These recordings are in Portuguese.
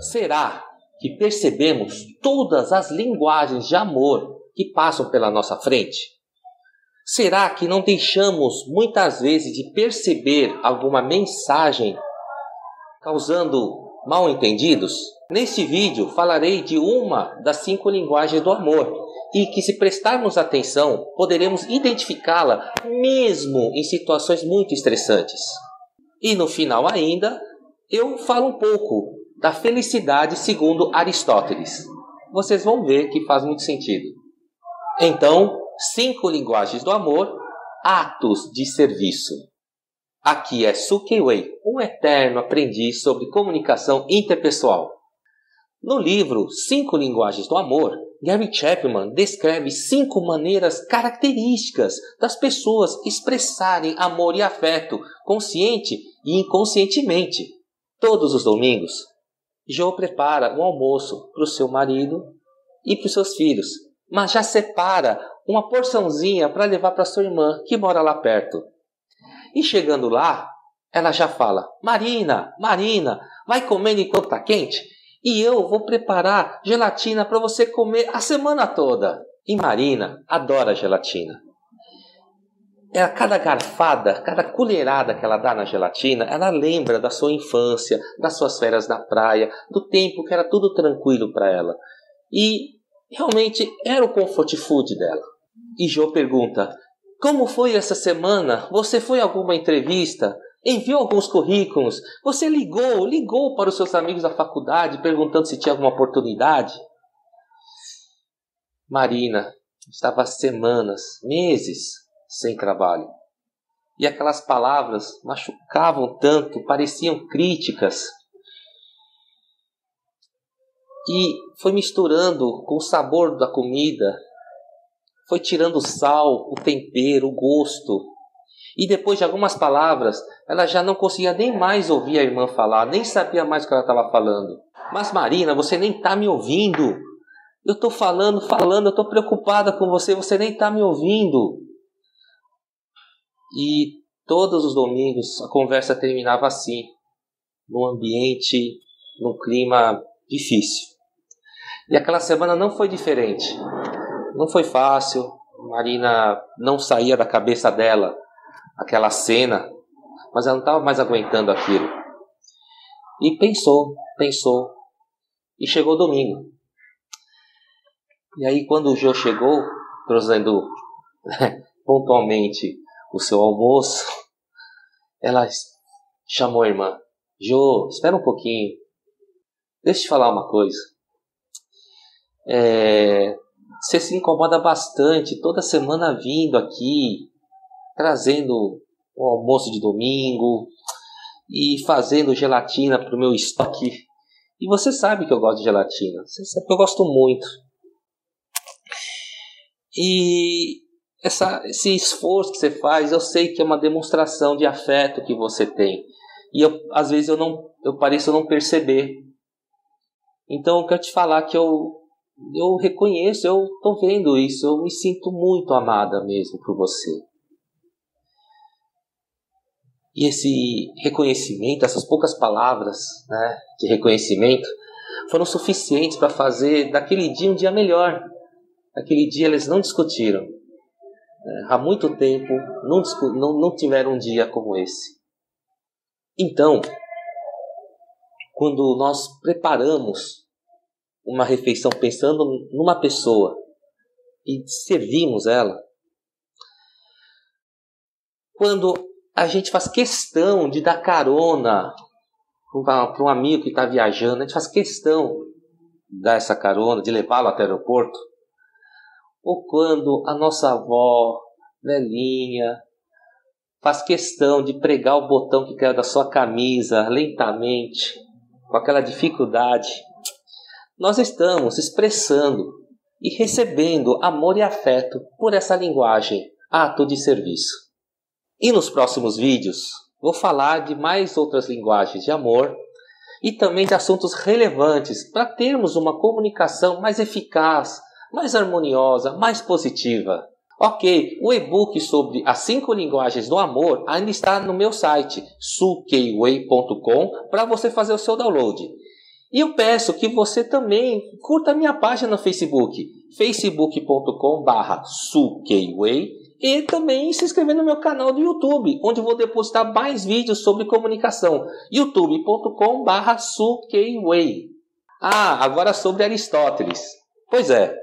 Será que percebemos todas as linguagens de amor que passam pela nossa frente? Será que não deixamos muitas vezes de perceber alguma mensagem causando mal entendidos? Neste vídeo falarei de uma das cinco linguagens do amor e que, se prestarmos atenção, poderemos identificá-la mesmo em situações muito estressantes. E no final, ainda, eu falo um pouco da felicidade segundo Aristóteles. Vocês vão ver que faz muito sentido. Então, cinco linguagens do amor, atos de serviço. Aqui é Sukeiwei, um eterno aprendiz sobre comunicação interpessoal. No livro Cinco Linguagens do Amor, Gary Chapman descreve cinco maneiras características das pessoas expressarem amor e afeto, consciente e inconscientemente. Todos os domingos, Joe prepara um almoço para o seu marido e para os seus filhos, mas já separa uma porçãozinha para levar para sua irmã que mora lá perto. E chegando lá, ela já fala: Marina, Marina, vai comendo enquanto está quente? E eu vou preparar gelatina para você comer a semana toda. E Marina adora gelatina. Ela, cada garfada, cada colherada que ela dá na gelatina, ela lembra da sua infância, das suas férias na praia, do tempo que era tudo tranquilo para ela. E realmente era o comfort food dela. E Jo pergunta: Como foi essa semana? Você foi a alguma entrevista? Enviou alguns currículos? Você ligou, ligou para os seus amigos da faculdade perguntando se tinha alguma oportunidade? Marina estava semanas, meses sem trabalho. E aquelas palavras machucavam tanto, pareciam críticas. E foi misturando com o sabor da comida, foi tirando o sal, o tempero, o gosto. E depois de algumas palavras, ela já não conseguia nem mais ouvir a irmã falar, nem sabia mais o que ela estava falando. Mas Marina, você nem está me ouvindo. Eu estou falando, falando, eu estou preocupada com você, você nem está me ouvindo. E todos os domingos a conversa terminava assim, num ambiente, num clima difícil. E aquela semana não foi diferente. Não foi fácil. Marina não saía da cabeça dela aquela cena, mas ela não estava mais aguentando aquilo. E pensou, pensou, e chegou domingo. E aí, quando o Jô chegou, trazendo pontualmente o seu almoço, ela chamou a irmã: Jô, espera um pouquinho, deixa eu te falar uma coisa. É, você se incomoda bastante toda semana vindo aqui, trazendo o almoço de domingo e fazendo gelatina para o meu estoque. E você sabe que eu gosto de gelatina, você sabe que eu gosto muito. E essa, esse esforço que você faz, eu sei que é uma demonstração de afeto que você tem. E eu, às vezes eu não, eu pareço não perceber. Então eu quero te falar que eu, eu reconheço, eu estou vendo isso, eu me sinto muito amada mesmo por você. E esse reconhecimento, essas poucas palavras né, de reconhecimento, foram suficientes para fazer daquele dia um dia melhor. Aquele dia eles não discutiram. Há muito tempo não, não, não tiveram um dia como esse. Então, quando nós preparamos uma refeição pensando numa pessoa e servimos ela, quando a gente faz questão de dar carona para um amigo que está viajando, a gente faz questão de dar essa carona, de levá-lo até o aeroporto. Ou quando a nossa avó, velhinha, faz questão de pregar o botão que caiu da sua camisa lentamente, com aquela dificuldade, nós estamos expressando e recebendo amor e afeto por essa linguagem, ato de serviço. E nos próximos vídeos vou falar de mais outras linguagens de amor e também de assuntos relevantes para termos uma comunicação mais eficaz, mais harmoniosa, mais positiva. Ok, o e-book sobre as cinco linguagens do amor ainda está no meu site sukeiway.com para você fazer o seu download. E eu peço que você também curta a minha página no Facebook, facebook.com.br sukeyway e também se inscrever no meu canal do YouTube, onde vou depositar mais vídeos sobre comunicação, youtube.com.br sukeyway. Ah, agora sobre Aristóteles. Pois é,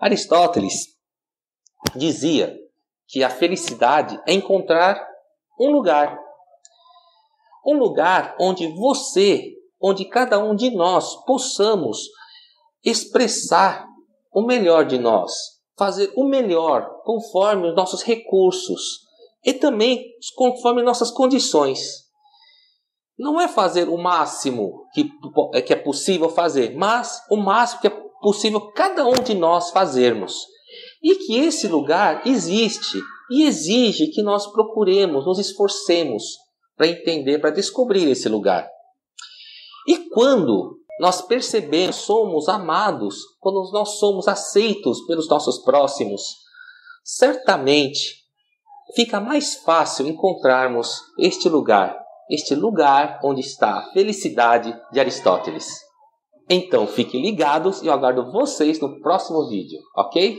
Aristóteles dizia que a felicidade é encontrar um lugar. Um lugar onde você, onde cada um de nós possamos expressar o melhor de nós, fazer o melhor conforme os nossos recursos e também conforme nossas condições. Não é fazer o máximo que, que é possível fazer, mas o máximo que é possível cada um de nós fazermos. E que esse lugar existe e exige que nós procuremos, nos esforcemos para entender, para descobrir esse lugar. E quando nós percebemos, somos amados, quando nós somos aceitos pelos nossos próximos, certamente fica mais fácil encontrarmos este lugar, este lugar onde está a felicidade de Aristóteles. Então fiquem ligados e eu aguardo vocês no próximo vídeo, ok?